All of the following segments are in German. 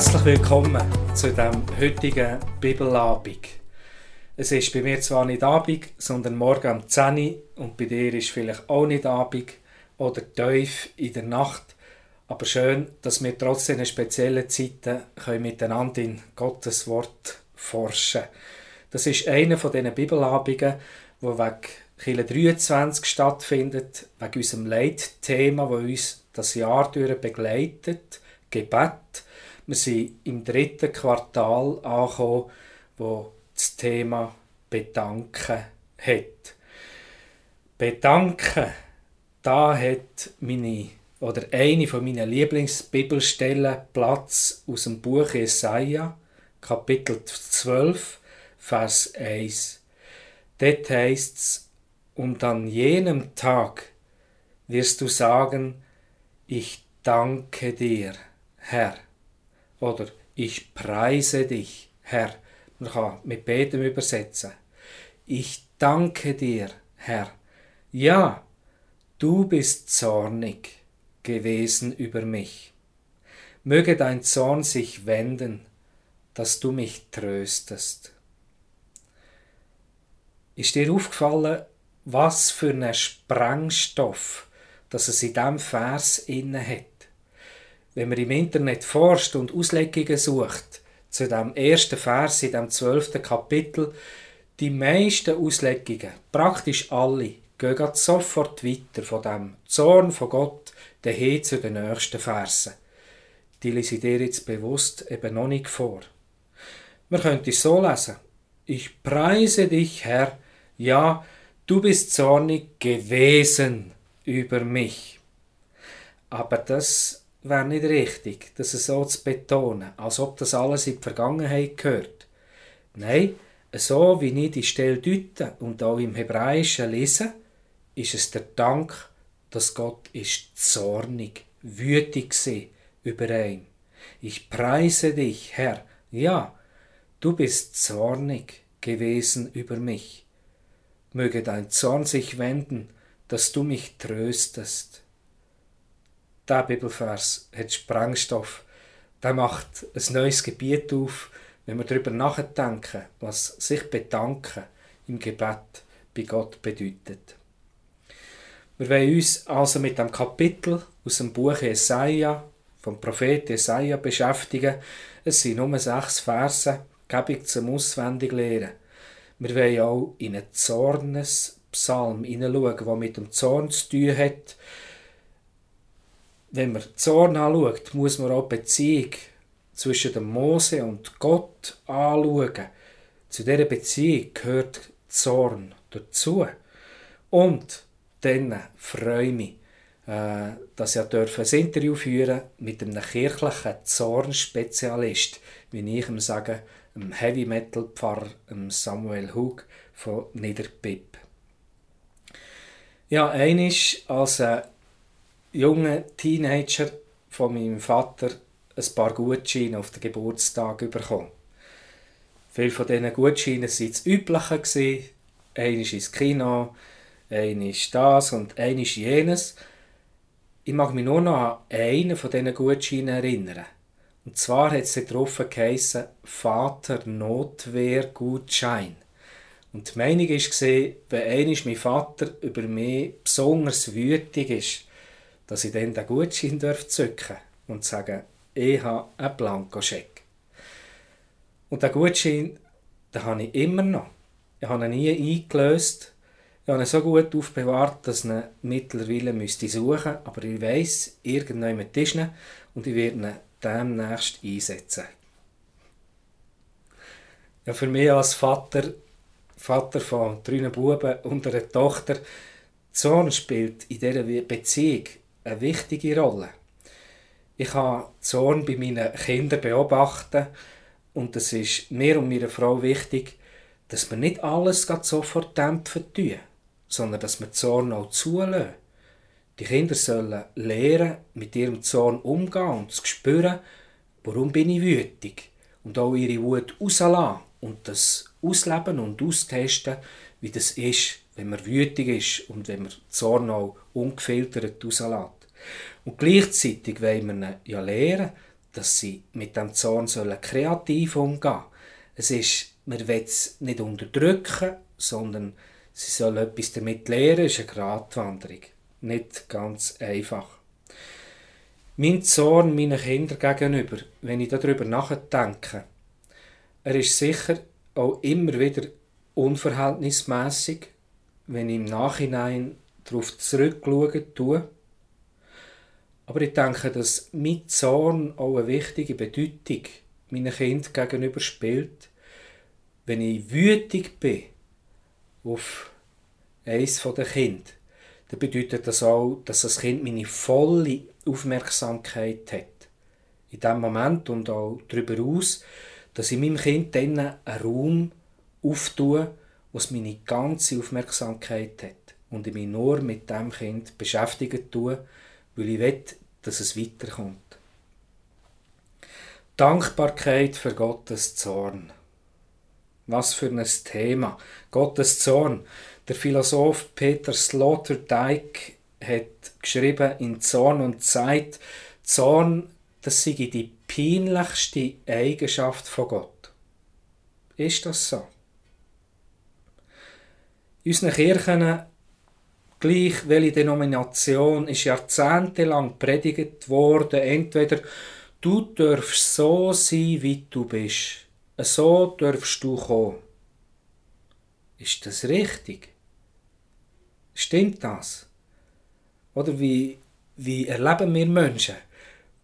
Herzlich willkommen zu dem heutigen Bibelabend. Es ist bei mir zwar nicht Abend, sondern morgen um 10 Uhr und bei dir ist vielleicht auch nicht Abend oder tief in der Nacht. Aber schön, dass wir trotzdem in speziellen Zeiten können miteinander in Gottes Wort forschen Das ist einer von diesen Bibelabenden, wo wegen Kirche 23 stattfindet, wegen unserem Leitthema, das uns das Jahr durch begleitet, Gebet. Wir sind im dritten Quartal angekommen, wo das Thema Bedanken hat. Bedanken, da hat meine oder eine von meinen Lieblingsbibelstellen Platz aus dem Buch Jesaja, Kapitel 12, Vers 1. Dort heißt es, und an jenem Tag wirst du sagen, ich danke dir, Herr oder ich preise dich, Herr. Man kann mit beidem übersetzen. Ich danke dir, Herr. Ja, du bist zornig gewesen über mich. Möge dein Zorn sich wenden, dass du mich tröstest. Ist dir aufgefallen, was für ein Sprengstoff, dass es in diesem Vers inne hat? Wenn man im Internet forscht und Auslegungen sucht zu dem ersten Vers in dem zwölften Kapitel, die meisten Auslegungen, praktisch alle, gehen sofort weiter von dem Zorn von Gott dahin zu den nächsten Versen. Die lese ich dir jetzt bewusst eben noch nicht vor. Man könnte es so lesen. Ich preise dich, Herr, ja, du bist zornig gewesen über mich. Aber das wäre nicht richtig, das so zu betonen, als ob das alles in die Vergangenheit gehört. Nein, so wie ich die Stelle deute und auch im Hebräischen lese, ist es der Dank, dass Gott ist zornig, wütig über ihn. Ich preise dich, Herr, ja, du bist zornig gewesen über mich. Möge dein Zorn sich wenden, dass du mich tröstest der Bibelvers hat Sprengstoff. Der macht ein neues Gebiet auf, wenn wir darüber nachdenken, was sich bedanken im Gebet bei Gott bedeutet. Wir wollen uns also mit dem Kapitel aus dem Buch Jesaja, vom Prophet Jesaja beschäftigen. Es sind nur sechs Verse, gebe zum Auswendiglehren. Wir wollen auch in einen Zornespsalm hineinschauen, der mit dem Zorn zu tun hat wenn man Zorn anschaut, muss man auch die Beziehung zwischen dem Mose und Gott anschauen. Zu dieser Beziehung gehört Zorn dazu. Und dann freue ich mich, äh, dass ich ein Interview führen mit einem kirchlichen Zornspezialist, wie ich ihm sage, einem Heavy Metal Pfarrer Samuel Hug von Niederpip. Ja, einisch als jungen Teenager von meinem Vater ein paar Gutscheine auf den Geburtstag bekommen. Viele von diesen Gutscheinen waren das Übliche. Einer ist ins Kino, einer ist das und einer ist jenes. Ich mag mich nur noch an einen von diesen Gutscheinen erinnern. Und zwar hat es darauf geheissen, Vater Notwehr Gutschein. Und die Meinung war, wenn einmal mein Vater über mich besonders wütig ist, dass ich dann den Gutschein zücken und sagen, ich habe einen Blankoscheck. Und den Gutschein, den habe ich immer noch. Ich habe ihn nie eingelöst. Ich habe ihn so gut aufbewahrt, dass ich ihn mittlerweile müsste suchen Aber ich weiss, irgendjemand ist ihn und ich werde ihn demnächst einsetzen. Ja, für mich als Vater, Vater von drei Buben und einer Tochter, Sohn spielt in dieser Beziehung eine wichtige Rolle. Ich kann Zorn bei meinen Kindern beobachten und es ist mir und meiner Frau wichtig, dass wir nicht alles sofort dämpfen tun, sondern dass wir Zorn auch zulassen. Die Kinder sollen lernen, mit ihrem Zorn umgehen und zu spüren, warum bin ich wütig und auch ihre Wut rauslassen und das ausleben und austesten, wie das ist, wenn man wütig ist und wenn man Zorn auch ungefiltert rauslässt. Und gleichzeitig wollen wir ja lernen, dass sie mit dem Zorn kreativ umgehen sollen. Es ist, man will es nicht unterdrücken, sondern sie sollen etwas damit lernen. Es ist eine Gratwanderung. Nicht ganz einfach. Mein Zorn meinen Kindern gegenüber, wenn ich darüber nachdenke, er ist sicher auch immer wieder unverhältnismäßig, wenn ich im Nachhinein darauf zurückschauen tue. Aber ich denke, dass mein Zorn auch eine wichtige Bedeutung meinen Kind gegenüber spielt. Wenn ich wütig bin auf eines der Kind, dann bedeutet das auch, dass das Kind meine volle Aufmerksamkeit hat. In dem Moment und auch darüber aus, dass ich meinem Kind dann einen Raum auftue, wo es meine ganze Aufmerksamkeit hat und ich mich nur mit dem Kind beschäftigen tue, weil ich will, dass es weiterkommt. Dankbarkeit für Gottes Zorn. Was für ein Thema. Gottes Zorn. Der Philosoph Peter Sloterdijk hat geschrieben in Zorn und Zeit, Zorn, das sei die peinlichste Eigenschaft von Gott. Ist das so? In unseren Kirchen gleich welche Denomination ist jahrzehntelang predigt worden, entweder du darfst so sein, wie du bist, so darfst du kommen. Ist das richtig? Stimmt das? Oder wie, wie erleben wir Menschen,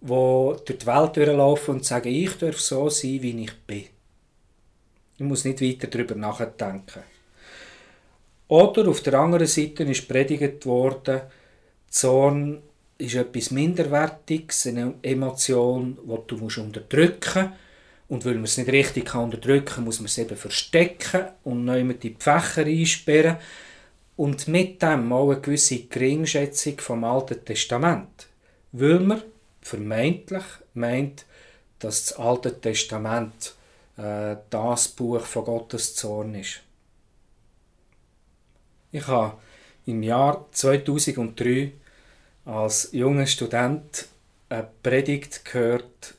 die durch die Welt durchlaufen und sagen, ich darf so sein, wie ich bin? Ich muss nicht weiter darüber nachdenken. Oder auf der anderen Seite ist predigt worden, Zorn ist etwas Minderwertiges, eine Emotion, die du musst unterdrücken musst. Und weil man es nicht richtig unterdrücken kann, muss man es eben verstecken und neu mit die Fächer einsperren. Und mit dem auch eine gewisse Geringschätzung vom Alten Testament. Weil man vermeintlich meint, dass das Alte Testament äh, das Buch von Gottes Zorn ist. Ich habe im Jahr 2003 als junger Student eine Predigt gehört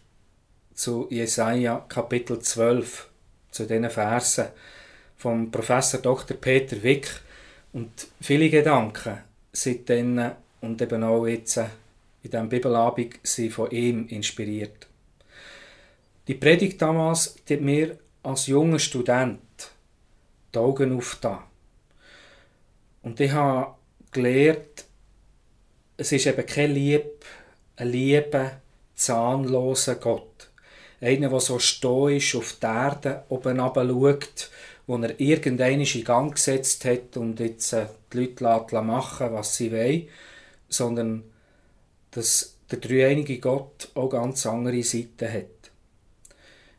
zu Jesaja Kapitel 12, zu diesen Versen vom Professor Dr. Peter Wick und viele Gedanken seitdem und eben auch jetzt in diesem Bibelabend sind von ihm inspiriert. Die Predigt damals hat mir als junger Student die Augen aufgetan. Und ich habe gelernt, es ist eben kein Lieb, ein lieber, zahnloser Gott. Einer, der so stoisch auf die Erde oben schaut, wo er irgendeinen in Gang gesetzt hat und jetzt äh, die Leute machen was sie wollen, sondern dass der dreieinige Gott auch ganz andere Seiten hat.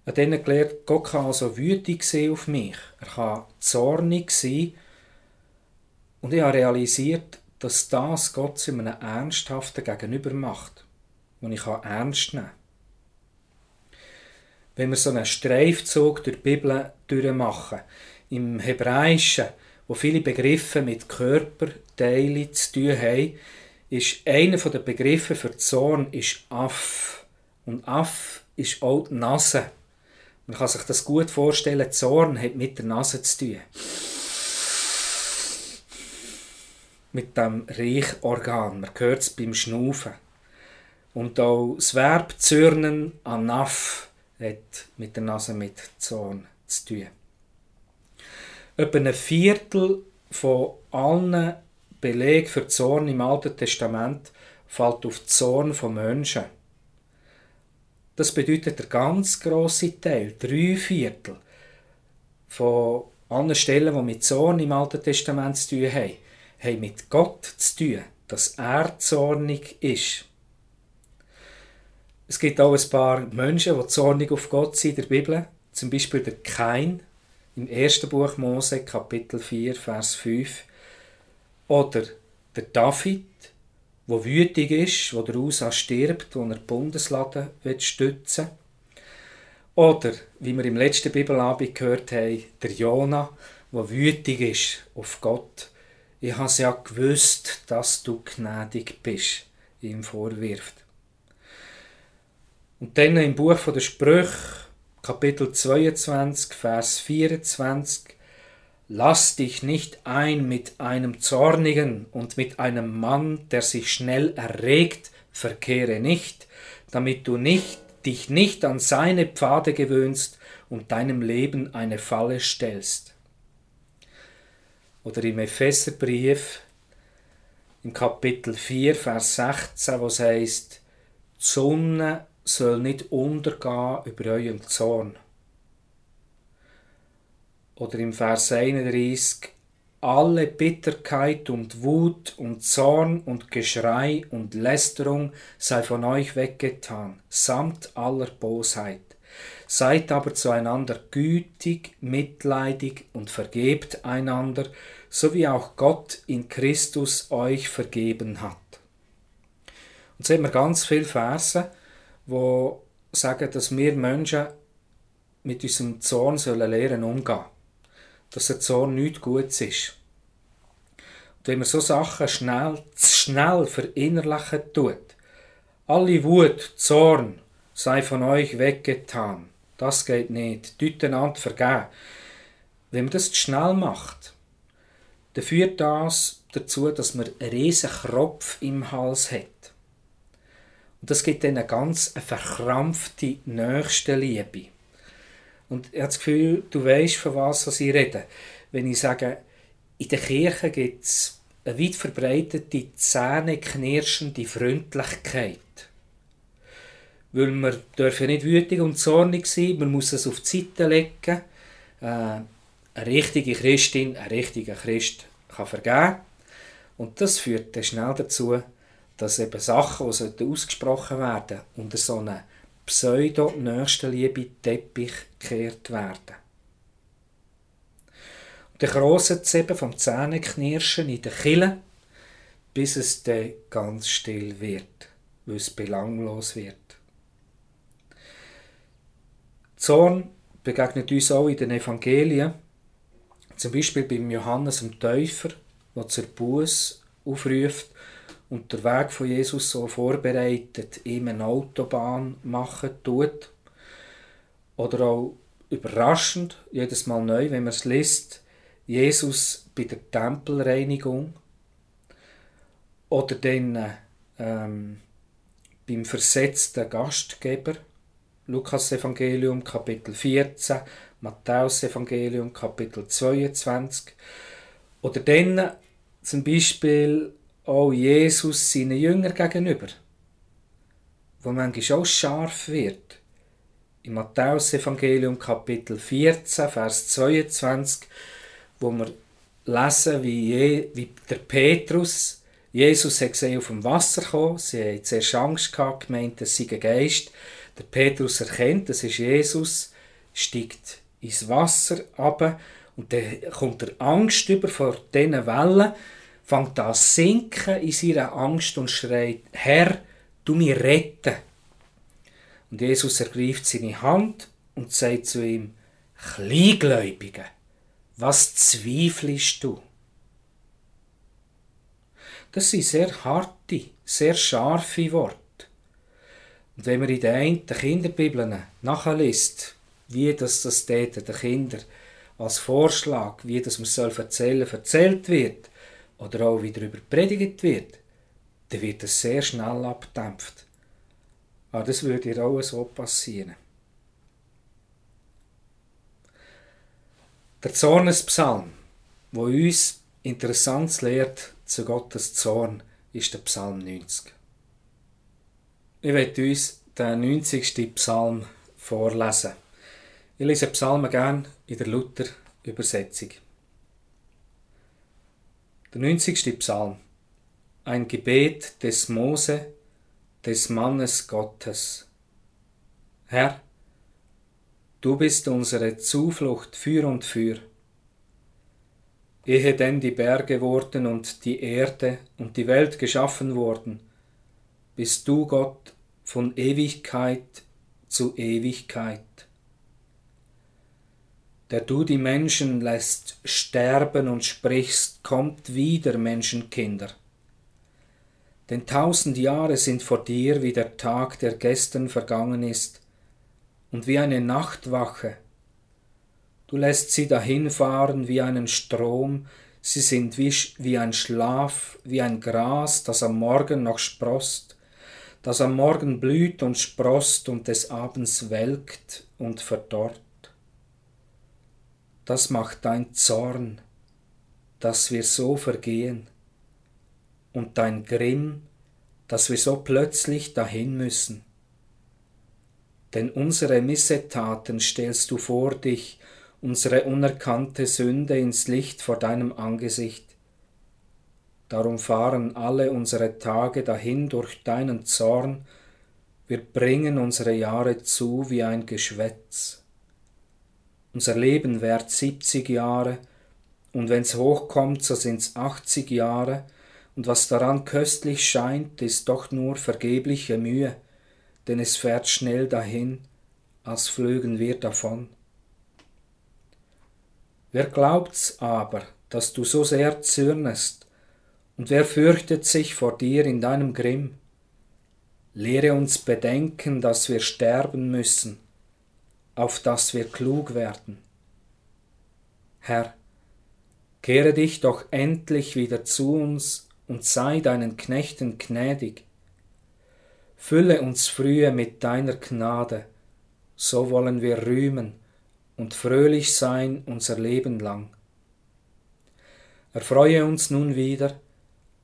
Ich habe dann gelernt, Gott kann also wütig sein auf mich. Er kann zornig sein und ich habe realisiert, dass das Gott zu einem ernsthaften Gegenüber macht, den ich ernst nehmen. Wenn wir so einen Streifzug durch die Bibel durchmachen, im Hebräischen, wo viele Begriffe mit Körperteilen zu tun haben, ist einer der Begriffe für Zorn ist Aff. Und Aff ist auch die Nase. Man kann sich das gut vorstellen, Zorn hat mit der Nase zu tun. Mit dem Riechorgan. Man hört es beim Schnaufen. Und auch das Verb zürnen an Naff hat mit der Nase mit Zorn zu tun. Etwa ein Viertel von allen Belegen für Zorn im Alten Testament fällt auf Zorn von Menschen. Das bedeutet der ganz große Teil, drei Viertel von allen Stellen, die mit Zorn im Alten Testament zu tun haben, haben mit Gott zu tun, dass er zornig ist. Es gibt auch ein paar Menschen, die zornig auf Gott sind in der Bibel, zum Beispiel der Kain im ersten Buch Mose, Kapitel 4, Vers 5, oder der David, wo wütig ist, wo der Usa stirbt, wo er die Bundeslade stützen will. Oder, wie wir im letzten Bibelabend gehört haben, der Jona, wo wütig ist auf Gott ich habe ja gewusst, dass du gnädig bist, ihm vorwirft. Und dann im Buch der Sprüche, Kapitel 22, Vers 24, Lass dich nicht ein mit einem Zornigen und mit einem Mann, der sich schnell erregt, verkehre nicht, damit du nicht, dich nicht an seine Pfade gewöhnst und deinem Leben eine Falle stellst. Oder im Epheserbrief, im Kapitel 4, Vers 16, wo es heißt, die Sonne soll nicht untergehen über eurem Zorn. Oder im Vers 31, alle Bitterkeit und Wut und Zorn und Geschrei und Lästerung sei von euch weggetan, samt aller Bosheit. Seid aber zueinander gütig, mitleidig und vergebt einander, so wie auch Gott in Christus euch vergeben hat. Und so haben wir ganz viele Verse, wo sagen, dass wir Menschen mit unserem Zorn sollen lernen umgehen. Dass der Zorn nichts Gutes ist. Und wenn man so Sachen schnell, schnell verinnerlichen tut, alle Wut, Zorn sei von euch weggetan. Das geht nicht. Tut einander vergeben. Wenn man das zu schnell macht, dann führt das dazu, dass man einen riesen Kropf im Hals hat. Und das gibt dann eine ganz verkrampfte Nächstenliebe. Und ich habe das Gefühl, du weißt, von was ich rede. Wenn ich sage, in der Kirche gibt es eine weit verbreitete, zähneknirschende Freundlichkeit. Weil wir dürfen nicht wütig und zornig sein, man muss es auf die Seite legen. Äh, eine richtige Christin, ein richtiger Christ kann vergeben. Und das führt dann schnell dazu, dass eben Sachen, die ausgesprochen werden unter so einem Pseudo-Nächstenliebe-Teppich gekehrt werden. Und dann kroset es eben vom Zähneknirschen in den Kille, bis es dann ganz still wird, weil es belanglos wird. Zorn begegnet uns auch in den Evangelien, zum Beispiel beim Johannes dem Täufer, der zur Buß aufruft und der Weg von Jesus so vorbereitet, ihm eine Autobahn machen tut. Oder auch überraschend, jedes Mal neu, wenn man es liest, Jesus bei der Tempelreinigung. Oder dann ähm, beim versetzten Gastgeber, Lukas Evangelium Kapitel 14, Matthäus Evangelium Kapitel 22. Oder dann zum Beispiel auch Jesus seinen Jüngern gegenüber, wo manchmal auch scharf wird. Im Matthäus-Evangelium Kapitel 14, Vers 22, wo wir lesen, wie, Je, wie der Petrus, Jesus hat gesehen, auf dem Wasser kommen, sie haben zuerst Angst gehabt, gemeint, es sei ein Geist. Der Petrus erkennt, das ist Jesus, steigt ins Wasser ab und dann kommt er Angst über vor diesen Wellen fängt an zu sinken in seiner Angst und schreit, Herr, du mich retten. Und Jesus ergreift seine Hand und sagt zu ihm, Kleingläubige, was zweifelst du? Das sind sehr harte, sehr scharfe Worte. Und wenn man in den einen Kinderbibeln nachliest, wie das, das den Kindern als Vorschlag, wie das man erzählen soll, erzählt wird, oder auch wie darüber predigt wird, dann wird es sehr schnell abdämpft. Aber das würde ihr auch so passieren. Der Zornespsalm, wo uns interessant lehrt zu Gottes Zorn, ist der Psalm 90. Ich werde uns den 90. Psalm vorlesen. Ich lese Psalmen gerne in der Luther-Übersetzung. Der 90. Psalm. Ein Gebet des Mose, des Mannes Gottes. Herr, du bist unsere Zuflucht für und für. Ehe denn die Berge wurden und die Erde und die Welt geschaffen wurden, bist du Gott von Ewigkeit zu Ewigkeit der du die Menschen lässt sterben und sprichst, kommt wieder, Menschenkinder. Denn tausend Jahre sind vor dir wie der Tag, der gestern vergangen ist, und wie eine Nachtwache. Du lässt sie dahinfahren wie einen Strom, sie sind wie, wie ein Schlaf, wie ein Gras, das am Morgen noch sproßt, das am Morgen blüht und sproßt und des Abends welkt und verdorrt. Das macht dein Zorn, dass wir so vergehen, und dein Grimm, dass wir so plötzlich dahin müssen. Denn unsere Missetaten stellst du vor dich, unsere unerkannte Sünde ins Licht vor deinem Angesicht. Darum fahren alle unsere Tage dahin durch deinen Zorn, wir bringen unsere Jahre zu wie ein Geschwätz. Unser Leben währt siebzig Jahre, und wenn's hochkommt, so sind's achtzig Jahre, und was daran köstlich scheint, ist doch nur vergebliche Mühe, denn es fährt schnell dahin, als flögen wir davon. Wer glaubt's aber, dass du so sehr zürnest, und wer fürchtet sich vor dir in deinem Grimm? Lehre uns bedenken, dass wir sterben müssen, auf dass wir klug werden. Herr, kehre dich doch endlich wieder zu uns und sei deinen Knechten gnädig. Fülle uns frühe mit deiner Gnade, so wollen wir rühmen und fröhlich sein unser Leben lang. Erfreue uns nun wieder,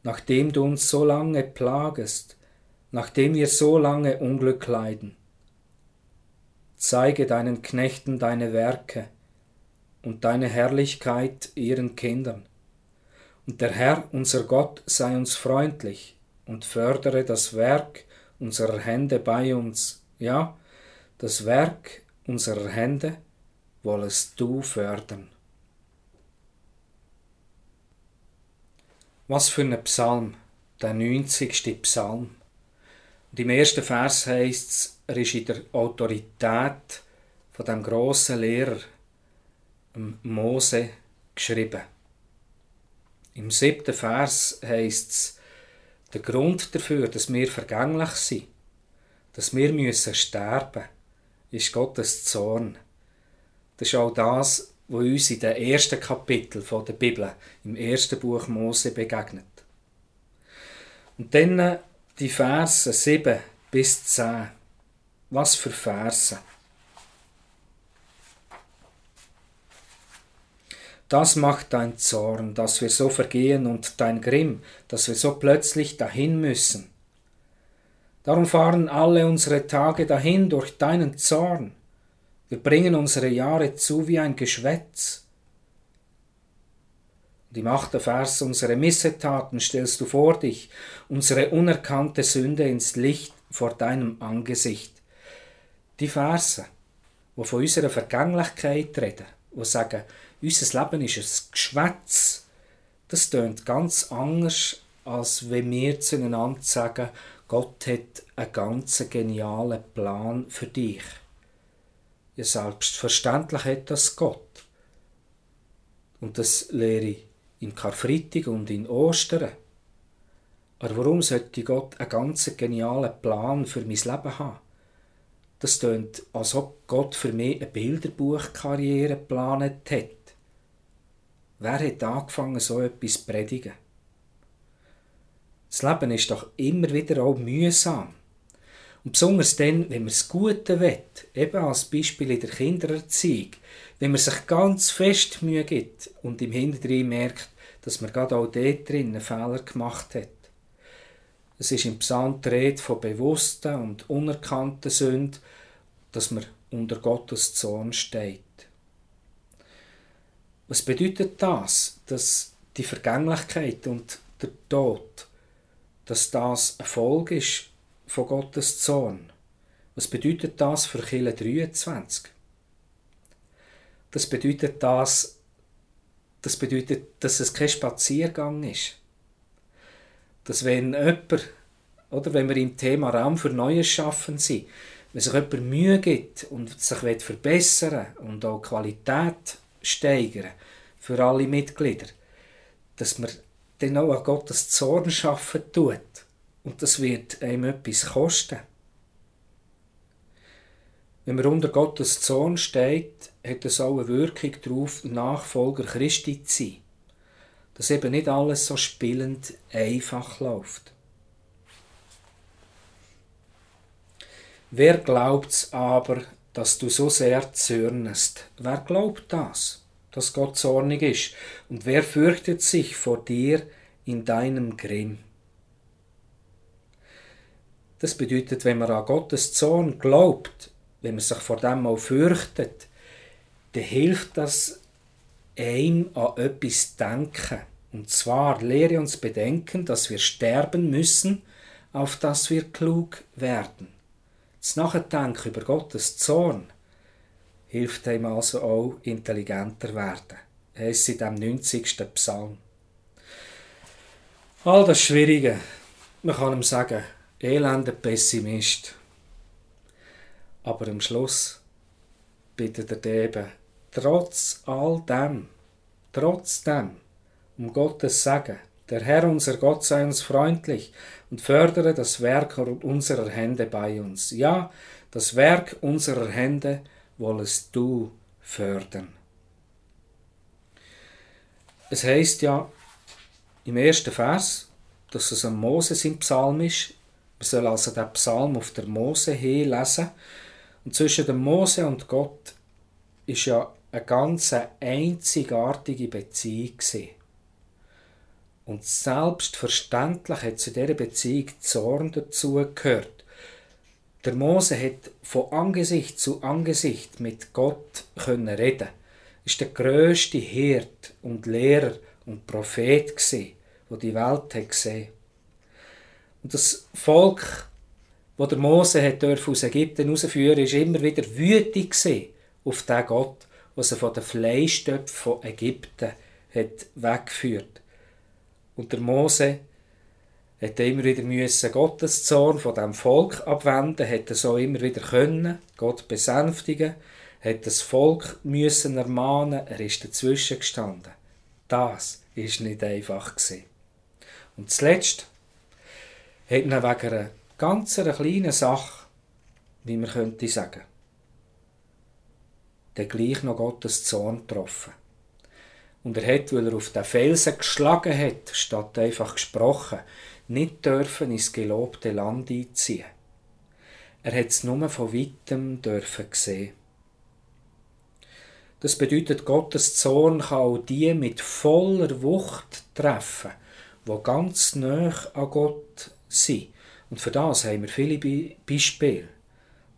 nachdem du uns so lange plagest, nachdem wir so lange Unglück leiden. Zeige deinen Knechten deine Werke und deine Herrlichkeit ihren Kindern. Und der Herr, unser Gott, sei uns freundlich und fördere das Werk unserer Hände bei uns. Ja, das Werk unserer Hände wollest du fördern. Was für ein Psalm, der 90. Psalm. Und im ersten Vers heißt es, er ist in der Autorität von dem grossen Lehrer, Mose, geschrieben. Im siebten Vers heißt es, der Grund dafür, dass wir vergänglich sind, dass wir müssen sterben, ist Gottes Zorn. Das ist auch das, wo uns in den ersten Kapitel der Bibel, im ersten Buch Mose, begegnet. Und dann die Verse 7 bis 10. Was für Verse? Das macht dein Zorn, dass wir so vergehen, und dein Grimm, dass wir so plötzlich dahin müssen. Darum fahren alle unsere Tage dahin durch deinen Zorn. Wir bringen unsere Jahre zu wie ein Geschwätz. Und im achten Vers, unsere Missetaten stellst du vor dich, unsere unerkannte Sünde ins Licht vor deinem Angesicht. Die Verse, wo von unserer Vergänglichkeit reden, wo sagen, unser Leben ist ein Geschwätz, das tönt ganz anders, als wenn wir zueinander sagen, Gott hat einen ganz genialen Plan für dich. Ja, selbstverständlich hat das Gott. Und das lehre ich in Karfreitag und in Ostern. Aber warum sollte Gott einen ganz genialen Plan für mein Leben haben? Das tönt, als ob Gott für mich eine Bilderbuchkarriere geplant hat. Wer hat angefangen, so etwas zu predigen? Das Leben ist doch immer wieder auch mühsam. Und besonders dann, wenn man das Gute will, eben als Beispiel in der Kindererziehung, wenn man sich ganz fest Mühe gibt und im Hinterdrein merkt, dass man gerade auch dort drin einen Fehler gemacht hat. Es ist im Psalm die Rede von bewussten und unerkannten Sünden, dass man unter Gottes Zorn steht. Was bedeutet das, dass die Vergänglichkeit und der Tod, dass das ein Folge ist von Gottes Zorn. Was bedeutet das für Kille 23? Das bedeutet das, das bedeutet, dass es kein Spaziergang ist. Dass wenn jemand, oder wenn wir im Thema Raum für Neues schaffen sind, wenn sich jemand Mühe gibt und sich verbessern und auch Qualität steigern für alle Mitglieder, dass man dann auch an Gottes Zorn schaffen tut Und das wird einem etwas kosten. Wenn man unter Gottes Zorn steht, hat das auch eine Wirkung darauf, Nachfolger Christi zu sein. Dass eben nicht alles so spielend einfach läuft. Wer glaubt's aber, dass du so sehr zürnest? Wer glaubt das, dass Gott zornig ist? Und wer fürchtet sich vor dir in deinem Grimm? Das bedeutet, wenn man an Gottes Zorn glaubt, wenn man sich vor dem mal fürchtet, dann hilft das einem an etwas denken. Und zwar lehre uns bedenken, dass wir sterben müssen, auf dass wir klug werden. Das Nachdenken über Gottes Zorn hilft einem also auch intelligenter werden. Es in dem 90. Psalm. All das Schwierige, man kann ihm sagen, elender Pessimist. Aber am Schluss bittet er eben, trotz all dem, trotzdem, um Gottes Segen, der Herr unser Gott sei uns freundlich und fördere das Werk unserer Hände bei uns. Ja, das Werk unserer Hände wollest du fördern. Es heißt ja im ersten Vers, dass es ein Moses im Psalm ist. Man soll also den Psalm auf der Mose hin lesen und zwischen dem Mose und Gott ist ja eine ganz einzigartige Beziehung gewesen. Und selbstverständlich hat zu dieser Beziehung Zorn dazugehört. Der Mose hat von Angesicht zu Angesicht mit Gott können reden. Ist der größte Hirt und Lehrer und Prophet gewesen, wo die Welt hat gesehen. Und das Volk wo der Mose hat aus Ägypten herausführen ist immer wieder wütig auf den Gott, der sie von den Fleischtöpfen von Ägypten hat weggeführt. Und der Mose hat immer wieder müssen Gottes Zorn von dem Volk abwenden, hat er so immer wieder können, Gott besänftigen, hat das Volk müssen ermahnen, er ist dazwischen gestanden. Das ist nicht einfach gewesen. Und zuletzt hat er wegen einer ganz kleinen Sache, wie man könnte sagen, der gleich noch Gottes Zorn getroffen. Und er hat, weil er auf den Felsen geschlagen hat, statt einfach gesprochen, nicht dürfen ins gelobte Land einziehen. Er hat es nur von weitem dürfen sehen. Das bedeutet, Gottes Zorn kann auch die mit voller Wucht treffen, wo ganz nah an Gott sind und für das haben wir viele Beispiele.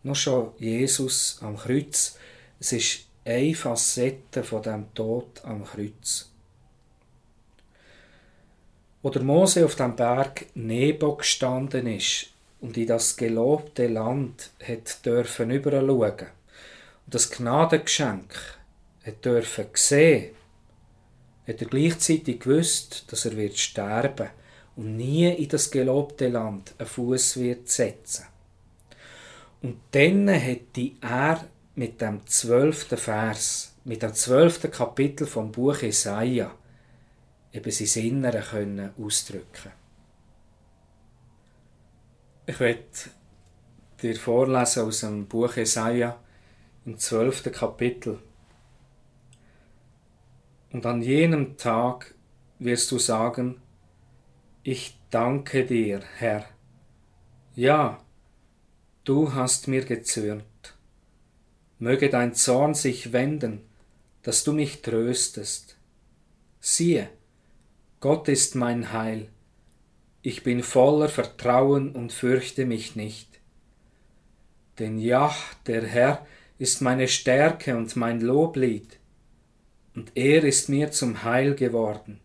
Noch schon Jesus am Kreuz. Es ist eine Facette von dem Tod am Kreuz. Wo der Mose auf dem Berg Nebo gestanden ist und in das gelobte Land hat dürfen überschauen und das Gnadengeschenk hat dürfen sehen, hat er gleichzeitig gewusst, dass er wird sterben und nie in das gelobte Land einen Fuß wird setzen. Und dann hätte er mit dem zwölften Vers, mit dem zwölften Kapitel vom Buch Jesaja eben sein Innere können ausdrücken. Ich werde dir vorlesen aus dem Buch Jesaja im zwölften Kapitel. Und an jenem Tag wirst du sagen, ich danke dir, Herr. Ja, du hast mir gezürnt. Möge dein Zorn sich wenden, dass du mich tröstest. Siehe, Gott ist mein Heil. Ich bin voller Vertrauen und fürchte mich nicht. Denn ja, der Herr ist meine Stärke und mein Loblied, und er ist mir zum Heil geworden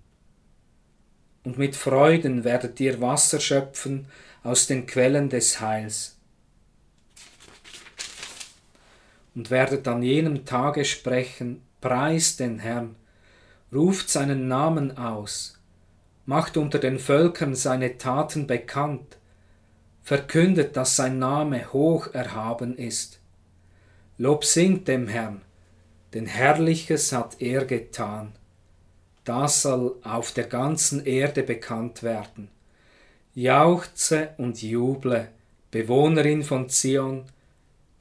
und mit Freuden werdet ihr Wasser schöpfen aus den Quellen des Heils. Und werdet an jenem Tage sprechen, preist den Herrn, ruft seinen Namen aus, macht unter den Völkern seine Taten bekannt, verkündet, dass sein Name hoch erhaben ist. Lob singt dem Herrn, denn Herrliches hat er getan das soll auf der ganzen Erde bekannt werden. Jauchze und juble, Bewohnerin von Zion,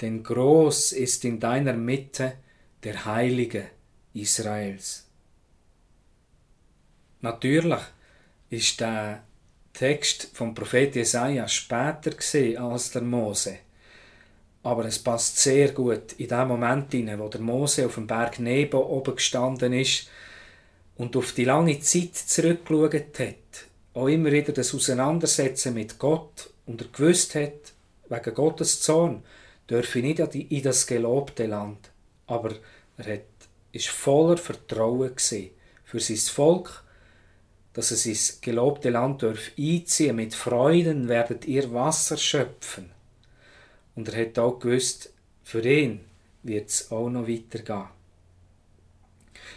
denn groß ist in deiner Mitte der Heilige Israels. Natürlich ist der Text vom Prophet Jesaja später gesehen als der Mose. Aber es passt sehr gut in dem Moment hinein, wo der Mose auf dem Berg Nebo oben gestanden ist und auf die lange Zeit zurückgeschaut hat. Auch immer wieder das Auseinandersetzen mit Gott und er gewusst hat, wegen Gottes Zorn dürfe ich nicht in das gelobte Land. Aber er hat, ist voller Vertrauen für sein Volk, dass er sein gelobte Land dürfe einziehen. Mit Freuden werdet ihr Wasser schöpfen. Und er hat auch gewusst, für ihn wird es auch noch weitergehen.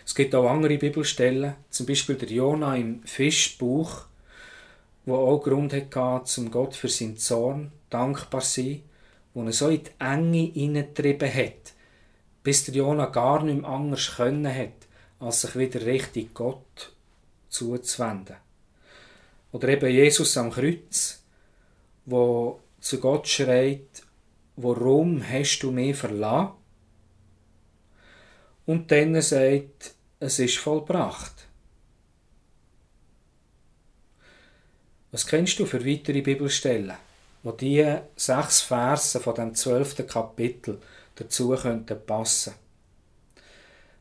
Es gibt auch andere Bibelstellen, zum Beispiel der Jona im Fischbuch, wo auch Grund hatte, zum Gott für seinen Zorn dankbar zu sein, wo er so in die Enge hineingetrieben hat, bis der Jona gar nicht mehr anders können hat, als sich wieder richtig Gott zuzuwenden. Oder eben Jesus am Kreuz, wo zu Gott schreit, warum hast du mich verlassen? Und dann sagt, es ist vollbracht. Was kennst du für weitere Bibelstellen, wo die sechs Verse von dem zwölften Kapitel dazu könnten passen?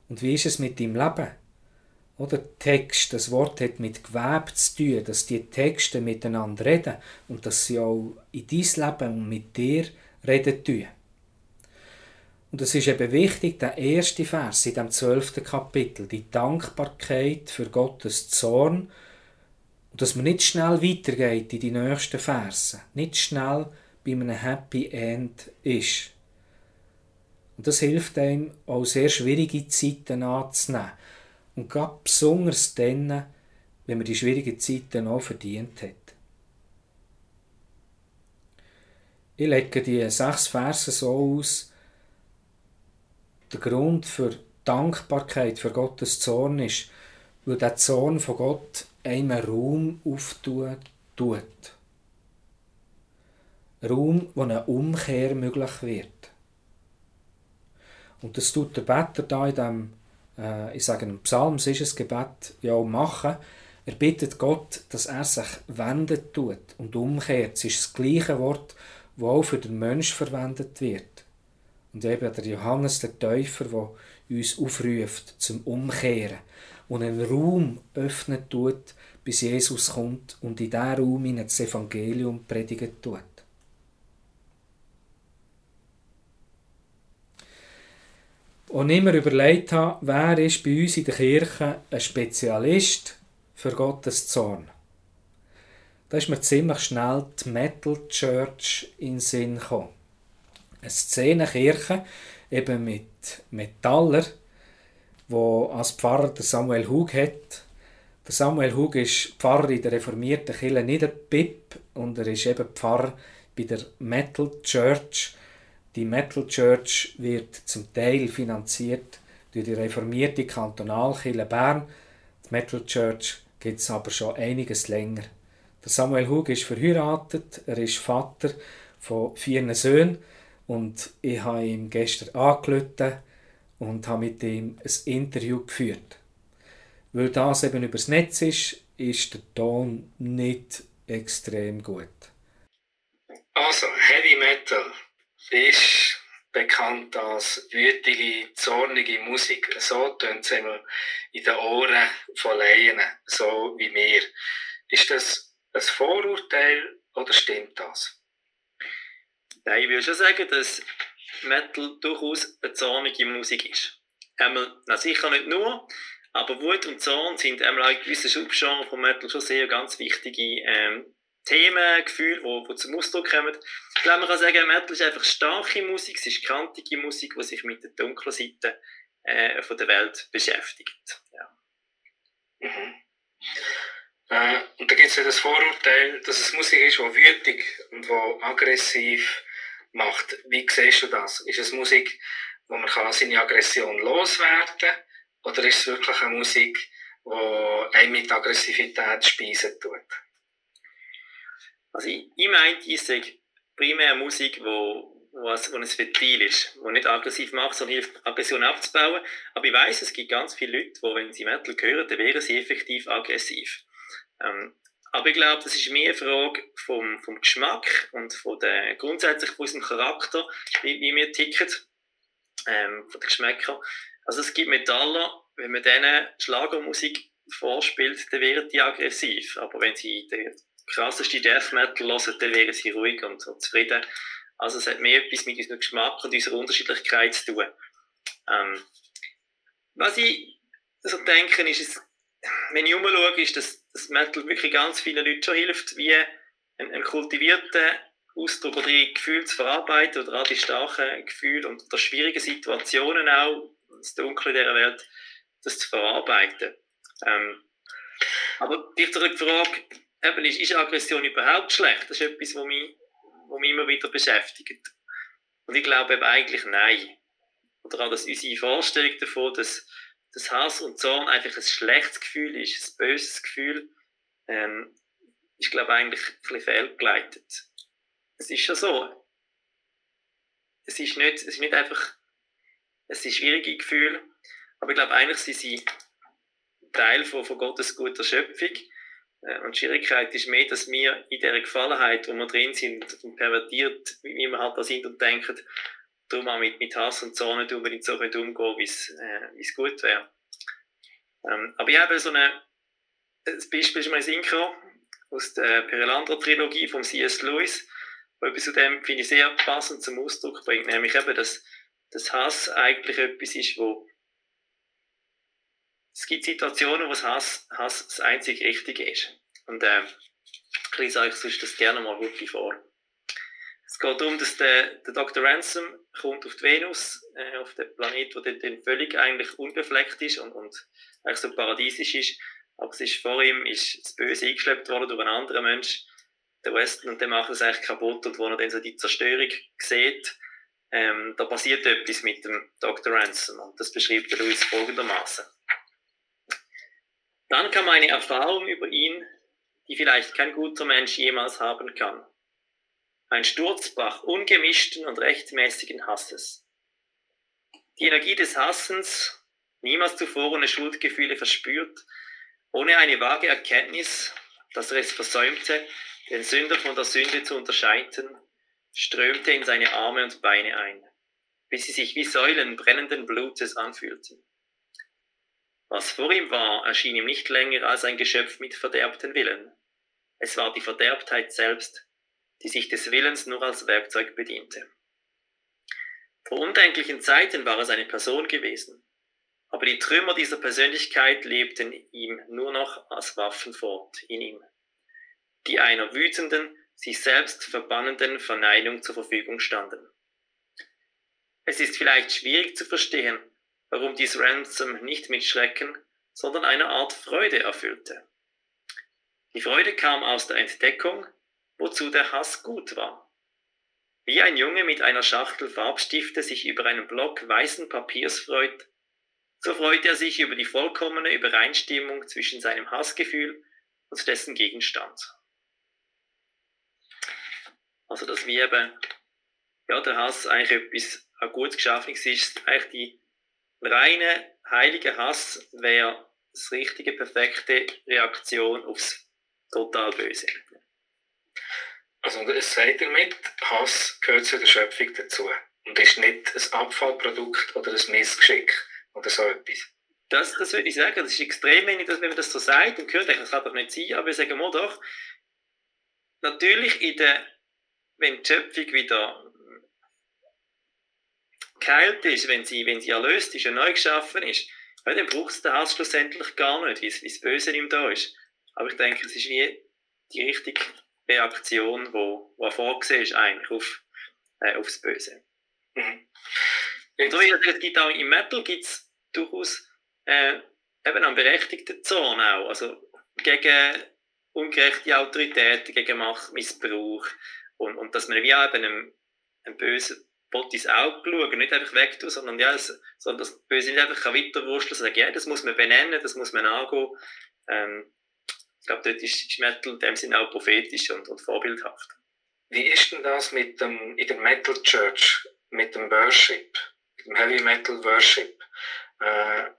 Und wie ist es mit deinem Leben? Oder Text, das Wort hat mit Gewebe zu tun, dass die Texte miteinander reden und dass sie auch in dein Leben und mit dir reden tun. Und es ist eben wichtig, der erste Vers in dem zwölften Kapitel, die Dankbarkeit für Gottes Zorn und dass man nicht schnell weitergeht in die nächsten Verse, nicht schnell bei einem Happy End ist. Und das hilft einem auch sehr schwierige Zeiten anzunehmen. Und gerade besonders dann, wenn man die schwierigen Zeiten auch verdient hat. Ich lege die sechs Verse so aus, der Grund für Dankbarkeit für Gottes Zorn ist, weil der Zorn von Gott einem Raum auftut. Tut. Raum, wo eine Umkehr möglich wird. Und das tut der Better da in dem, äh, ich sage, im Psalm, ist es Gebet, ja machen. Er bittet Gott, dass er sich wendet tut und umkehrt. Es ist das gleiche Wort, das auch für den Mensch verwendet wird. Und eben der Johannes der Täufer, der uns aufruft zum Umkehren und einen Raum öffnen tut, bis Jesus kommt und in diesen Raum in das Evangelium predigen tut. Und immer überlegt habe, wer ist bei uns in der Kirche ein Spezialist für Gottes Zorn. Da ist mir ziemlich schnell die Metal Church in den Sinn gekommen eine Szenenkirche, eben mit Metaller, wo als Pfarrer der Samuel Hug hat. Der Samuel Hug ist Pfarrer in der reformierten Kirche Niederpip und er ist eben Pfarrer bei der Metal Church. Die Metal Church wird zum Teil finanziert durch die reformierte Kantonalkirche Bern. Die Metal Church gibt es aber schon einiges länger. Der Samuel Hug ist verheiratet, er ist Vater von vier Söhnen und ich habe ihn gestern angerufen und habe mit ihm ein Interview geführt. Weil das eben übers Netz ist, ist der Ton nicht extrem gut. Also, Heavy Metal ist bekannt als wütige, zornige Musik. So tönt es in den Ohren von Laien, so wie mir. Ist das ein Vorurteil oder stimmt das? Nein, ich würde schon sagen, dass Metal durchaus eine zornige Musik ist. Einmal, na sicher nicht nur, aber Wut und Zorn sind einmal in gewissen Subgenres von Metal schon sehr ganz wichtige ähm, Themen, Gefühle, die, die zum Ausdruck kommen. Ich glaube, man kann sagen, Metal ist einfach starke Musik, es ist kantige Musik, die sich mit der dunklen Seite äh, von der Welt beschäftigt. Ja. Mhm. Äh, und da gibt es ja das Vorurteil, dass es Musik ist, die wütig und die aggressiv macht. Wie siehst du das? Ist es Musik, wo man kann seine Aggression loswerden kann? Oder ist es wirklich eine Musik, die einem mit Aggressivität speisen tut? Also ich, ich meine, ich sage primär Musik, wo, wo, es, ein Ventil ist, wo nicht aggressiv macht, sondern hilft, Aggression abzubauen. Aber ich weiß, es gibt ganz viele Leute, die, wenn sie Metal hören, dann wären sie effektiv aggressiv. Ähm, aber ich glaube, das ist mehr eine Frage vom, vom Geschmack und von der, grundsätzlich von unserem Charakter, wie, wie wir ticken, ähm, von den Geschmäckern. Also es gibt Metaller, wenn man denen Schlagermusik vorspielt, dann werden die aggressiv. Aber wenn sie den krassesten Death Metal hören, dann wären sie ruhig und, und, zufrieden. Also es hat mehr etwas mit unserem Geschmack und unserer Unterschiedlichkeit zu tun. Ähm, was ich so denke, ist, es, wenn ich umschaue, ist, dass das Metal wirklich ganz vielen Leuten schon hilft, wie ein, ein kultivierter Ausdruck oder die Gefühle zu verarbeiten oder auch die starken Gefühle und die schwierigen Situationen auch, das Dunkle dieser Welt, das zu verarbeiten. Ähm, aber die Frage, eben, ist, ist Aggression überhaupt schlecht? Das ist etwas, was mich, was mich immer wieder beschäftigt. Und ich glaube eben eigentlich nein. Oder auch, dass unsere Vorstellung davon, dass, dass Hass und Zorn einfach ein schlechtes Gefühl ist, ein böses Gefühl, ähm, ist, glaube ich, eigentlich ein bisschen fehlgeleitet. Es ist schon so. Es ist nicht, es ist nicht einfach, es sind schwierige Gefühle, aber ich glaube, eigentlich sind sie Teil von, von Gottes guter Schöpfung. Äh, und Schwierigkeit ist mehr, dass wir in dieser Gefallenheit, wo wir drin sind und pervertiert, wie wir halt da sind und denken, darum auch mit, mit Hass und Zorn nicht unbedingt so umgehen wie es äh, gut wäre. Ähm, aber ich habe so das Beispiel ist mal Synchro aus der Perelandra-Trilogie von C.S. Lewis, wo etwas zu dem, finde ich, sehr passend zum Ausdruck bringt, nämlich eben, dass, dass Hass eigentlich etwas ist, wo es gibt Situationen, wo Hass, Hass das einzig Richtige ist. Und äh, ich lese euch sonst das gerne mal wirklich vor. Es geht darum, dass der, der Dr. Ransom kommt auf die Venus, äh, auf den Planet, der dann völlig eigentlich unbefleckt ist und, und eigentlich so paradiesisch ist. Aber es ist vor ihm ist das Böse eingeschleppt worden durch einen anderen Mensch, der Westen, und der macht es eigentlich kaputt. Und wo er dann so die Zerstörung sieht, ähm, da passiert etwas mit dem Dr. Ransom. Und das beschreibt er Louis folgendermaßen. Dann kam eine Erfahrung über ihn, die vielleicht kein guter Mensch jemals haben kann. Ein Sturzbach ungemischten und rechtmäßigen Hasses. Die Energie des Hassens, niemals zuvor ohne Schuldgefühle verspürt, ohne eine vage Erkenntnis, dass er es versäumte, den Sünder von der Sünde zu unterscheiden, strömte in seine Arme und Beine ein, bis sie sich wie Säulen brennenden Blutes anfühlten. Was vor ihm war, erschien ihm nicht länger als ein Geschöpf mit verderbten Willen. Es war die Verderbtheit selbst, die sich des Willens nur als Werkzeug bediente. Vor undenklichen Zeiten war es eine Person gewesen, aber die Trümmer dieser Persönlichkeit lebten ihm nur noch als Waffen fort in ihm, die einer wütenden, sich selbst verbannenden Verneinung zur Verfügung standen. Es ist vielleicht schwierig zu verstehen, warum dies Ransom nicht mit Schrecken, sondern einer Art Freude erfüllte. Die Freude kam aus der Entdeckung, wozu der Hass gut war. Wie ein Junge mit einer Schachtel Farbstifte sich über einen Block weißen Papiers freut, so freut er sich über die vollkommene Übereinstimmung zwischen seinem Hassgefühl und dessen Gegenstand. Also, dass wir eben, ja, der Hass eigentlich etwas gut Geschaffenes ist, eigentlich die reine heilige Hass wäre das richtige, perfekte Reaktion aufs total Böse. Also es sagt damit, Hass gehört zu der Schöpfung dazu und ist nicht ein Abfallprodukt oder ein Missgeschick oder so etwas. Das, das würde ich sagen, das ist extrem wenig, wenn man das so sagt und hört, das kann doch nicht sein, aber wir sagen mal doch, natürlich in der, wenn die Schöpfung wieder geheilt ist, wenn sie, wenn sie erlöst ist und neu geschaffen ist, ja, dann braucht es den Hass schlussendlich gar nicht, wie das Böse ihm da ist. Aber ich denke, es ist wie die richtige Reaktion, die wo, wo vorgesehen ist eigentlich auf, äh, aufs Böse. Mhm. Und es gibt auch im Metal gibt's durchaus äh, eben einen berechtigten Zorn auch, also gegen ungerechte Autoritäten, gegen Machtmissbrauch und, und dass man wie auch eben einem, einem bösen Bot ins Auge schauen, nicht einfach wegtun, sondern ja, es, sondern das Böse nicht einfach weiterwurschteln, sagen, ja, das muss man benennen, das muss man angehen. Ähm, ich glaube, dort ist, ist Metal in dem Sinne auch prophetisch und, und vorbildhaft. Wie ist denn das mit dem, in der Metal Church, mit dem Worship, mit dem Heavy Metal Worship? Äh,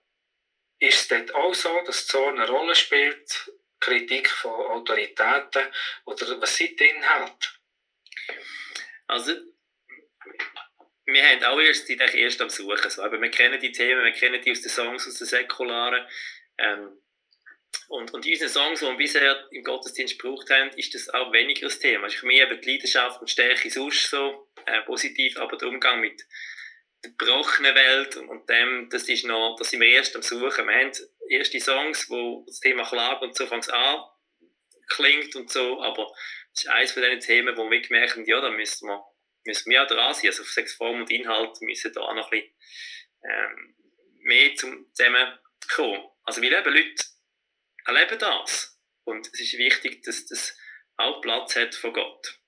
ist es dort auch so, dass so eine Rolle spielt, Kritik von Autoritäten, oder was sind die Inhalte? Also, wir haben auch erst, die erst am Suchen. So. Aber wir kennen die Themen, wir kennen die aus den Songs, aus den Säkularen. Ähm, und, und unseren Songs, die wir bisher im Gottesdienst gebraucht haben, ist das auch weniger das Thema. Es ist mehr eben die Leidenschaft und Stärke sonst so äh, positiv, aber der Umgang mit der gebrochenen Welt und, und dem, das ist noch, das sind wir erst am Suchen. Wir haben erste Songs, wo das Thema Klage und so fängt an klingt und so, aber das ist eines von diesen Themen, wo wir gemerkt haben, ja, da müssen wir, müssen wir auch dran sein. Also auf Sexform und Inhalt müssen da noch ein bisschen ähm, mehr zum zusammenkommen. Also wir leben Leute erleben das. Und es ist wichtig, dass das auch Platz hat von Gott.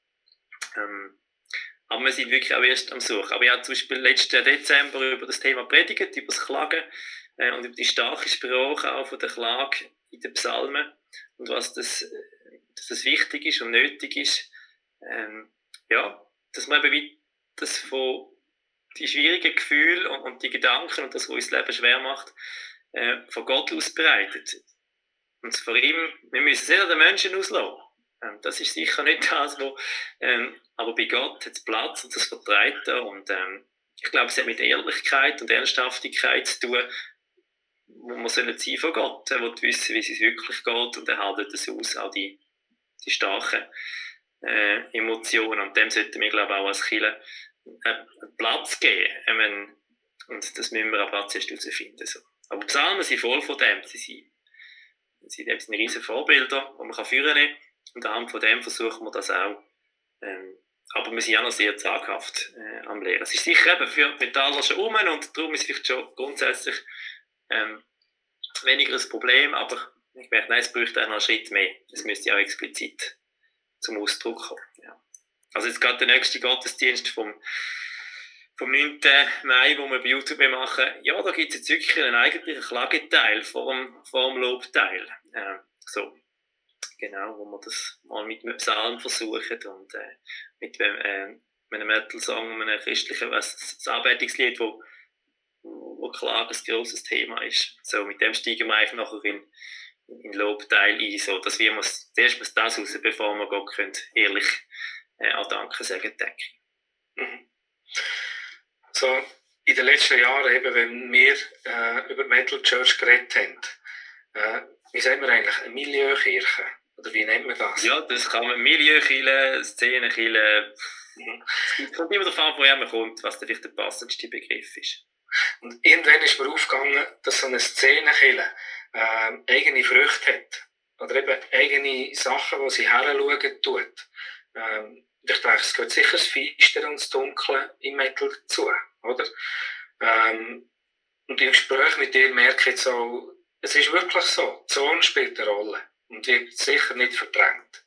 Ähm, aber wir sind wirklich auch erst am Suchen. Aber ich habe zum Beispiel letzten Dezember über das Thema predigt, über das Klagen äh, und über die starke Sprache auch von der Klage in den Psalmen und was das, dass das wichtig ist und nötig ist. Ähm, ja, dass man eben wie das von die schwierigen Gefühle und, und, die Gedanken und das, was uns Leben schwer macht, äh, von Gott ausbreitet. Und vor ihm, wir müssen sehr den Menschen auslassen. Ähm, das ist sicher nicht das, wo, ähm, aber bei Gott hat es Platz und das vertreibt er. Und ähm, ich glaube, es hat mit Ehrlichkeit und Ernsthaftigkeit zu tun, wo man sollen sein von Gott. Er will wissen, wie es wirklich geht und er hält das aus, auch die, die starken äh, Emotionen. Und dem sollten wir, glaube ich, auch als Kirche äh, Platz geben. Und das müssen wir auch Platz erst herausfinden. So. Aber Psalmen sind voll von dem. Sie sind sind eben riesige Vorbilder, die man kann führen kann. Und anhand von dem versuchen wir das auch. Ähm, aber wir sind auch noch sehr zaghaft äh, am Lehren. Es ist sicher eben für Metaller schon um und darum ist es vielleicht schon grundsätzlich ähm, weniger ein Problem, aber ich merke, nein, es bräuchte auch noch einen Schritt mehr. Es müsste auch explizit zum Ausdruck kommen. Ja. Also jetzt gerade der nächste Gottesdienst vom vom 9. Mai, wo wir bei YouTube machen, ja, da gibt es jetzt wirklich einen eigentlichen Klageteil vor dem, vor dem Lobteil. Äh, so, genau, wo wir das mal mit einem Psalm versuchen und äh, mit äh, einem Metal-Song, einem christlichen das Anbetungslied, wo, wo Klage ein grosses Thema ist. So, mit dem steigen wir einfach nachher in, in Lobteil ein, so, dass wir muss, zuerst muss das raus, bevor wir Gott können, ehrlich äh, auch Danke sagen, denke ich. Mhm so in den letzten Jahren, eben, wenn wir äh, über Metal Church geredet haben, äh, wie sagen wir eigentlich, eine Milieukirche? Oder wie nennt man das? Ja, das kann man Milieukirche, Szenekirche, mhm. es kommt immer darauf an, woher man kommt, was vielleicht der passendste Begriff ist. Und irgendwann ist mir aufgegangen, dass so eine Szenekirche äh, eigene Früchte hat. Oder eben eigene Sachen, die sie heranschauen tut. Ähm, ich denke, es geht sicher das Feister und das Dunkle im Metal dazu, oder? Ähm, und im Gespräch mit dir merke ich jetzt auch, es ist wirklich so, die Zone spielt eine Rolle und wird sicher nicht verdrängt.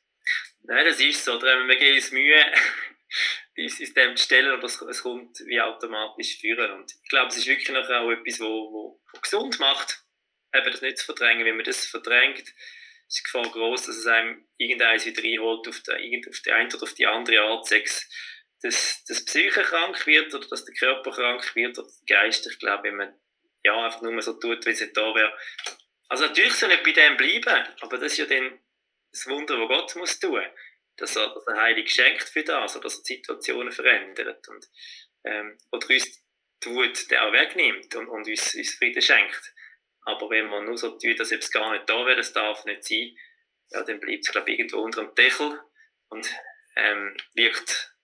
Nein, das ist so. Wir geben uns Mühe, dieses System zu stellen, aber es, kommt wie automatisch führen. Und ich glaube, es ist wirklich auch etwas, wo gesund macht, eben das nicht zu verdrängen. Wenn man das verdrängt, ist die Gefahr groß, dass es einem irgendeins wieder reinholt auf die, auf die eine oder auf die andere Art, sechs, dass das Psyche krank wird oder dass der Körper krank wird oder der Geist. Ich glaube, wenn man ja, einfach nur so tut, wie es nicht da wäre. Also natürlich soll nicht bei dem bleiben, aber das ist ja dann das Wunder, das Gott muss tun. Dass er, dass er Heilig schenkt für das, oder dass er die Situationen verändert und, ähm, oder uns die Wut auch wegnimmt und, und uns, uns Frieden schenkt. Aber wenn man nur so tut, dass es gar nicht da wäre, es darf nicht sein, ja, dann bleibt es, glaube ich, irgendwo unter dem Deckel und ähm, wirkt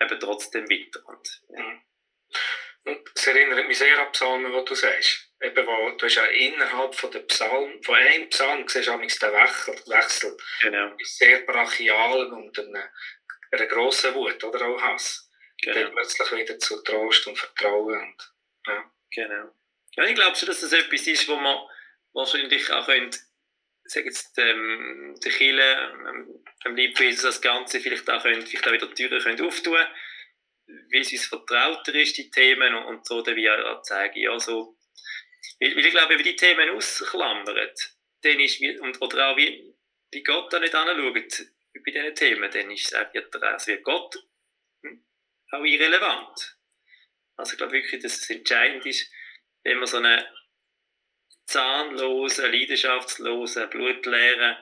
eben trotzdem weiter. Und, ja. und es erinnert mich sehr an Psalmen, die du sagst. Eben, wo, du hast ja innerhalb von, der Psalm, von einem Psalm siehst du den Wechsel. Wechsel. Genau. Sehr brachial und eine, eine grosse Wut oder auch Hass. Genau. Dann plötzlich wieder zu Trost und Vertrauen. Und, ja. Genau. Ja, ich glaube schon, dass das etwas ist, wo man wahrscheinlich auch könnte, sagen jetzt, ähm, der Chile, ähm, am Liebwesen das Ganze vielleicht auch, können, vielleicht auch wieder Türen können auftun wie es uns vertrauter ist, die Themen, und, und so dann wie auch zeigen, ja, so, weil, weil ich glaube, wenn die Themen ausklammern, dann ist, wie, und, oder auch wie, bei Gott da nicht anschauen, bei diesen Themen, dann ist es wird, also wird Gott hm, auch irrelevant. Also ich glaube wirklich, dass es entscheidend ist, wenn man so einen zahnlosen, leidenschaftslosen, blutleeren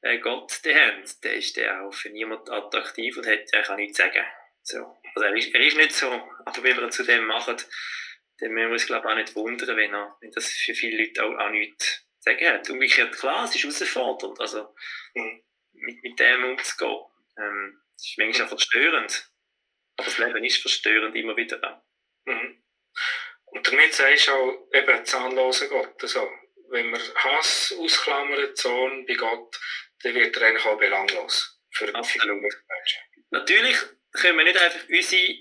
äh, Gott den haben, dann ist der auch für niemanden attraktiv und hat, er kann nichts sagen. So. Also er ist, er ist nicht so, aber wenn wir ihn zu dem machen, dann müssen wir uns glaube ich auch nicht wundern, wenn, er, wenn das für viele Leute auch, auch nichts sagen hat. Umgekehrt, klar, es ist herausfordernd, also mhm. mit, mit dem umzugehen. Ähm, das ist manchmal auch verstörend. Aber das Leben ist verstörend immer wieder. Mhm. Und damit sagst du auch eben zahnloser Gott. Also, wenn wir Hass ausklammern, Zorn bei Gott, dann wird er eigentlich auch belanglos für viele Menschen. Natürlich können wir nicht einfach unsere,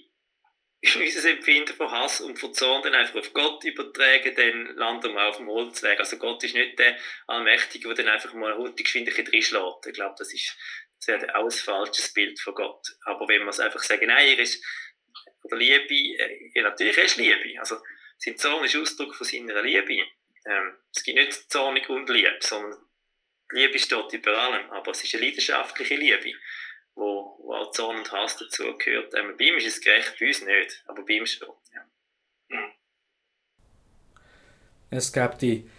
unser Empfinden von Hass und von Zorn dann einfach auf Gott übertragen, dann landen wir auf dem Holzweg. Also Gott ist nicht der Allmächtige, der dann einfach mal eine Geschwindigkeit reinschlägt. Ich glaube, das ist das wäre auch ein falsches Bild von Gott. Aber wenn wir es einfach sagen, nein, er ist, oder Liebe, äh, ja, natürlich er ist Liebe. Also, sein Zorn ist Ausdruck von seiner Liebe. Ähm, es gibt nicht Zornig und Liebe, sondern Liebe steht über allem, aber es ist eine leidenschaftliche Liebe, wo, wo auch Zorn und Hass dazugehört. Ähm, bei ihm ist es gerecht, bei uns nicht, aber bei ihm schon. Ja. Mhm. Es gibt die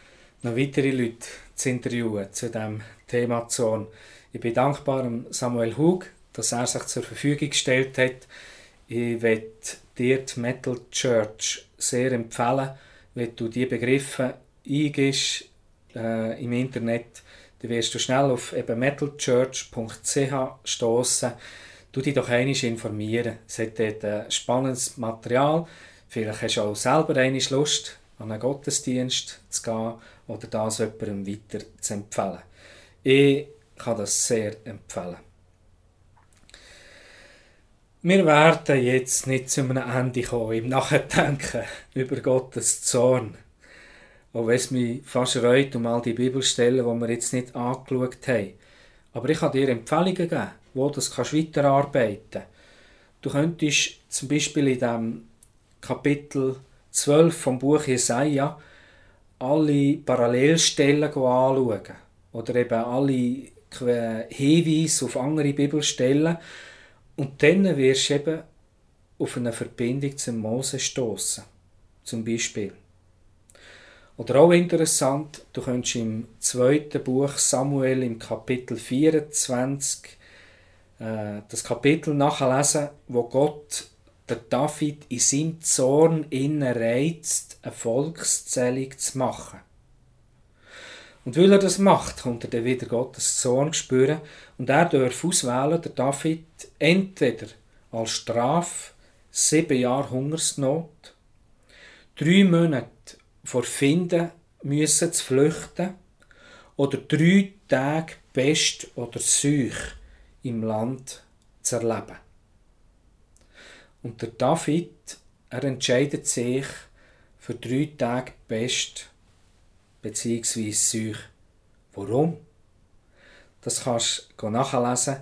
noch weitere Leute zu interviewen zu diesem Thema Zorn. Ich bin dankbar Samuel Hug, dass er sich zur Verfügung gestellt hat. Ich möchte dir die Metal Church sehr empfehlen, wenn du diese Begriffe eingibst äh, im Internet, dann wirst du schnell auf metalchurch.ch stoßen. Du dich doch einmal informieren. Es hat dort äh, spannendes Material. Vielleicht hast du auch selber einmal Lust, an einen Gottesdienst zu gehen oder das jemandem weiter zu empfehlen. Ich kann das sehr empfehlen. Wir werden jetzt nicht zu einem Ende kommen im Nachdenken über Gottes Zorn. Auch wenn es mich fast reut um all die Bibelstellen, die wir jetzt nicht angeschaut haben. Aber ich kann dir Empfehlungen geben, wo du das weiterarbeiten kannst. Du könntest zum Beispiel in dem Kapitel 12 vom Buch Jesaja alle Parallelstellen anschauen. Oder eben alle Hinweise auf andere Bibelstellen und dann wirst du eben auf eine Verbindung zum Mose stoßen, zum Beispiel. Oder auch interessant, du kannst im zweiten Buch Samuel im Kapitel 24 äh, das Kapitel nachlesen, wo Gott der David in seinem Zorn innen reizt, eine Volkszählung zu machen. Und weil er das macht, kommt er dann wieder Gottes Zorn spüren und er darf auswählen, der David, entweder als Strafe sieben Jahre Hungersnot, drei Monate vor Finden müssen zu flüchten oder drei Tage Pest oder Seuch im Land zu erleben. Und der David, er entscheidet sich für drei Tage Pest bzw. Seuch. Warum? Das kannst du nachlesen.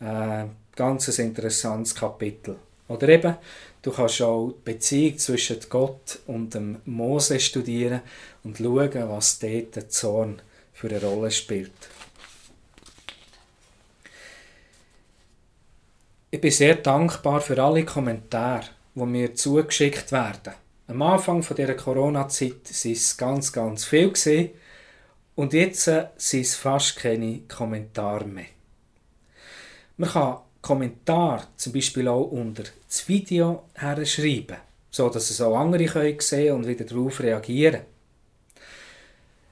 Äh, ganz ein interessantes Kapitel. Oder eben, du kannst auch die Beziehung zwischen Gott und dem Mose studieren und schauen, was dort der Zorn für eine Rolle spielt. Ich bin sehr dankbar für alle Kommentare, die mir zugeschickt werden. Am Anfang dieser Corona-Zeit waren es ganz, ganz viel. Und jetzt äh, sind es fast keine Kommentare mehr. Man kann Kommentare zum Beispiel auch unter das Video herschreiben, so dass es auch andere können sehen und wieder darauf reagieren.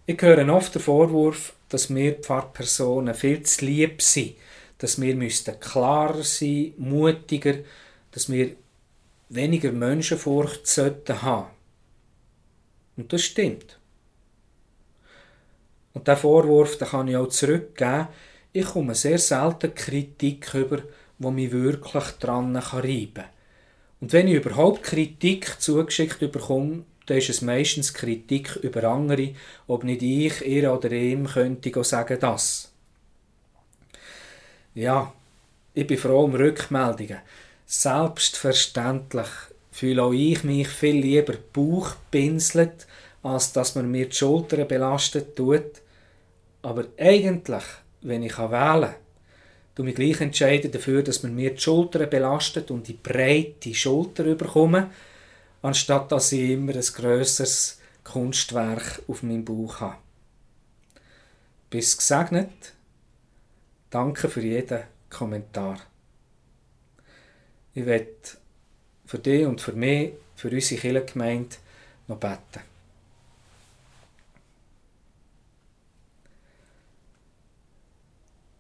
Ich höre oft den Vorwurf, dass wir Pfarrpersonen viel zu lieb sind, dass wir müssten klarer sein, mutiger, dass wir weniger Menschenfurcht sollten haben. Und das stimmt. Und der Vorwurf, den kann ich auch zurückgeben. Ich komme sehr selten Kritik über, wo mich wirklich dran reiben kann. Und wenn ich überhaupt Kritik zugeschickt bekomme, dann ist es meistens Kritik über andere, ob nicht ich, ihr oder ihm könnte sagen das. Ja, ich bin froh um Rückmeldungen. Selbstverständlich fühle auch ich mich viel lieber Bauch als dass man mir die Schultern belastet tut. Aber eigentlich wenn ich wählen kann, du mich gleich entscheiden dafür, dass man mir die Schultern belastet und die breite Schulter überkomme, anstatt dass ich immer ein grösseres Kunstwerk auf meinem Bauch habe. Bis gesegnet. Danke für jeden Kommentar. Ich werde für dich und für mich, für unsere Kirchengemeinde noch beten.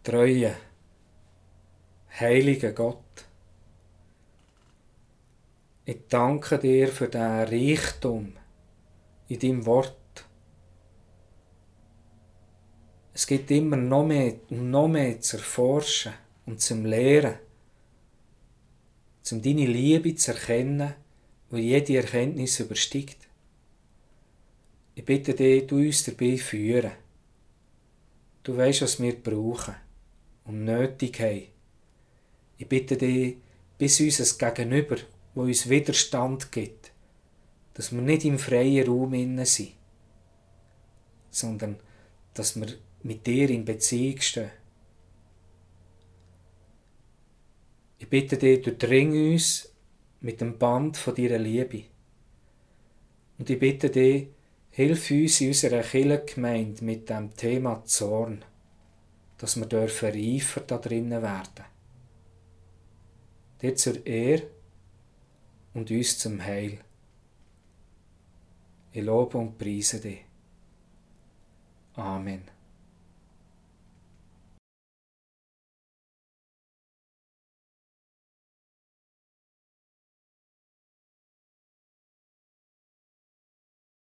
Treue, heiliger Gott, ich danke dir für den Reichtum in deinem Wort. Es gibt immer noch mehr noch mehr zu erforschen und zum Lehren, um deine Liebe zu erkennen, wo jede Erkenntnis übersteigt. Ich bitte dich, du uns dabei führen. Du weißt, was wir brauchen und nötig haben. Ich bitte dich, bis uns Gegenüber, wo uns Widerstand gibt, dass wir nicht im freien Raum innen sind, sondern dass wir mit dir in Beziehung stehen. Ich bitte dich, durchdring uns mit dem Band von deiner Liebe. Und ich bitte dich, hilf uns in unserer Kirchengemeinde mit dem Thema Zorn dass wir dürfen reifer da drinnen werden. Dir zur Ehre und uns zum Heil. Ich lobe und preise dich. Amen.